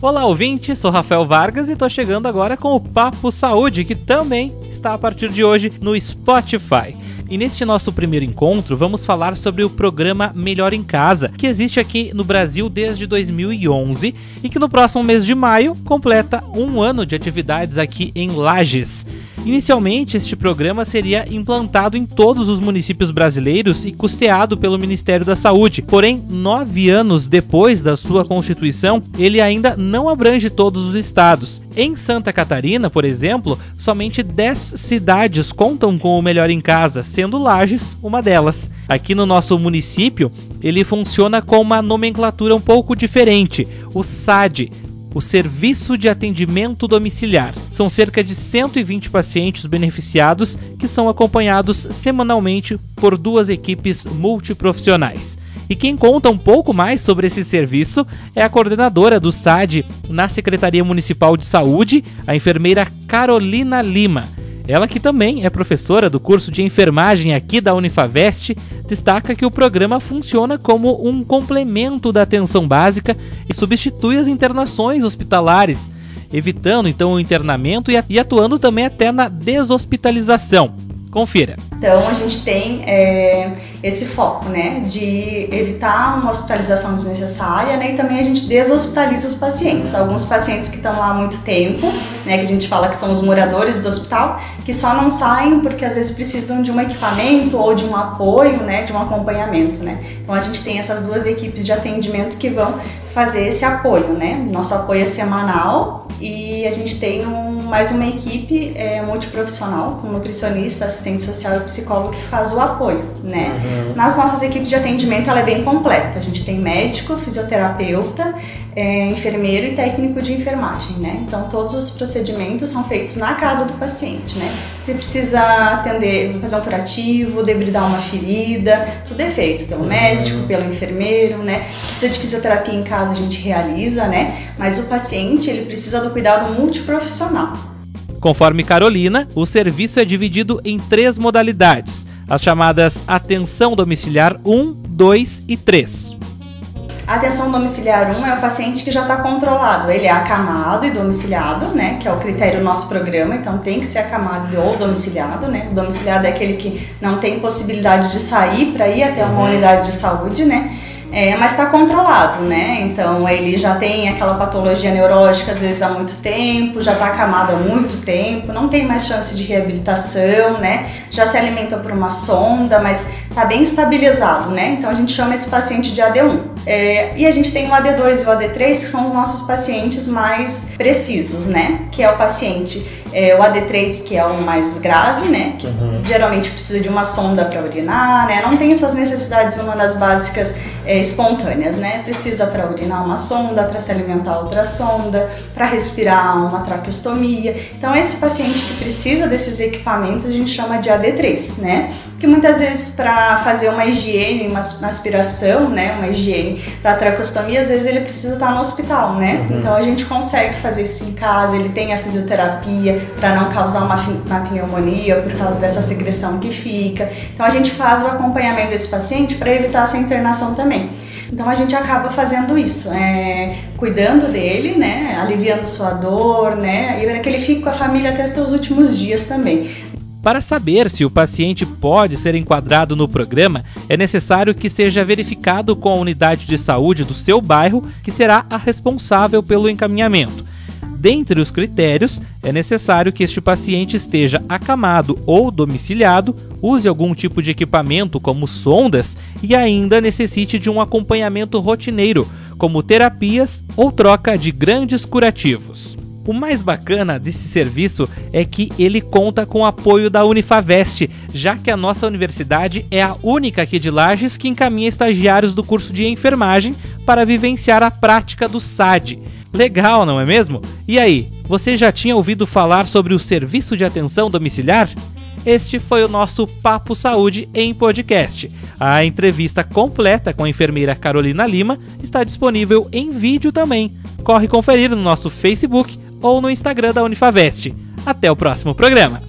Olá, ouvinte, sou Rafael Vargas e tô chegando agora com o Papo Saúde, que também está a partir de hoje no Spotify. E neste nosso primeiro encontro, vamos falar sobre o programa Melhor em Casa, que existe aqui no Brasil desde 2011 e que no próximo mês de maio completa um ano de atividades aqui em Lages. Inicialmente, este programa seria implantado em todos os municípios brasileiros e custeado pelo Ministério da Saúde. Porém, nove anos depois da sua constituição, ele ainda não abrange todos os estados. Em Santa Catarina, por exemplo, somente 10 cidades contam com o Melhor em Casa, sendo Lages uma delas. Aqui no nosso município, ele funciona com uma nomenclatura um pouco diferente, o SAD, o Serviço de Atendimento Domiciliar. São cerca de 120 pacientes beneficiados que são acompanhados semanalmente por duas equipes multiprofissionais. E quem conta um pouco mais sobre esse serviço é a coordenadora do SAD na Secretaria Municipal de Saúde, a enfermeira Carolina Lima. Ela que também é professora do curso de enfermagem aqui da Unifavest, destaca que o programa funciona como um complemento da atenção básica e substitui as internações hospitalares, evitando então o internamento e atuando também até na deshospitalização. Confira. Então a gente tem é, esse foco, né, de evitar uma hospitalização desnecessária, né, e também a gente deshospitaliza os pacientes. Alguns pacientes que estão lá há muito tempo, né, que a gente fala que são os moradores do hospital, que só não saem porque às vezes precisam de um equipamento ou de um apoio, né, de um acompanhamento, né. Então a gente tem essas duas equipes de atendimento que vão fazer esse apoio, né. Nosso apoio é semanal e a gente tem um, mais uma equipe é, multiprofissional, com nutricionista, assistente social e psicólogo que faz o apoio, né? Uhum. Nas nossas equipes de atendimento ela é bem completa. A gente tem médico, fisioterapeuta, é, enfermeiro e técnico de enfermagem, né? Então todos os procedimentos são feitos na casa do paciente, né? Se precisa atender, fazer um curativo, debridar uma ferida, tudo é feito pelo médico, pelo enfermeiro, né? Precisa de fisioterapia em casa a gente realiza, né? Mas o paciente ele precisa do cuidado multiprofissional. Conforme Carolina, o serviço é dividido em três modalidades: as chamadas atenção domiciliar 1, 2 e 3. A atenção domiciliar 1 é o paciente que já está controlado. Ele é acamado e domiciliado, né? Que é o critério do nosso programa, então tem que ser acamado ou domiciliado, né? O domiciliado é aquele que não tem possibilidade de sair para ir até uma uhum. unidade de saúde, né? É, mas está controlado, né? Então ele já tem aquela patologia neurológica às vezes há muito tempo, já está acamado há muito tempo, não tem mais chance de reabilitação, né? Já se alimenta por uma sonda, mas está bem estabilizado, né? Então a gente chama esse paciente de AD1. É, e a gente tem o AD2 e o AD3 que são os nossos pacientes mais precisos, né? Que é o paciente é, o AD3, que é o mais grave, né? Que uhum. geralmente precisa de uma sonda para urinar, né? Não tem suas necessidades humanas básicas é, espontâneas, né? Precisa para urinar uma sonda, para se alimentar outra sonda, para respirar uma traqueostomia. Então, esse paciente que precisa desses equipamentos a gente chama de AD3, né? Que muitas vezes para fazer uma higiene, uma, aspiração, né? Uma higiene da traqueostomia, às vezes ele precisa estar no hospital, né? Uhum. Então a gente consegue fazer isso em casa, ele tem a fisioterapia, para não causar uma, uma pneumonia por causa dessa secreção que fica. Então a gente faz o acompanhamento desse paciente para evitar essa internação também. Então a gente acaba fazendo isso, é, cuidando dele, né, aliviando sua dor, né, e para que ele fique com a família até seus últimos dias também. Para saber se o paciente pode ser enquadrado no programa, é necessário que seja verificado com a unidade de saúde do seu bairro, que será a responsável pelo encaminhamento. Dentre os critérios, é necessário que este paciente esteja acamado ou domiciliado, use algum tipo de equipamento como sondas e ainda necessite de um acompanhamento rotineiro, como terapias ou troca de grandes curativos. O mais bacana desse serviço é que ele conta com o apoio da Unifavest, já que a nossa universidade é a única aqui de Lages que encaminha estagiários do curso de enfermagem para vivenciar a prática do SAD. Legal, não é mesmo? E aí, você já tinha ouvido falar sobre o serviço de atenção domiciliar? Este foi o nosso Papo Saúde em podcast. A entrevista completa com a enfermeira Carolina Lima está disponível em vídeo também. Corre conferir no nosso Facebook ou no Instagram da Unifavest. Até o próximo programa.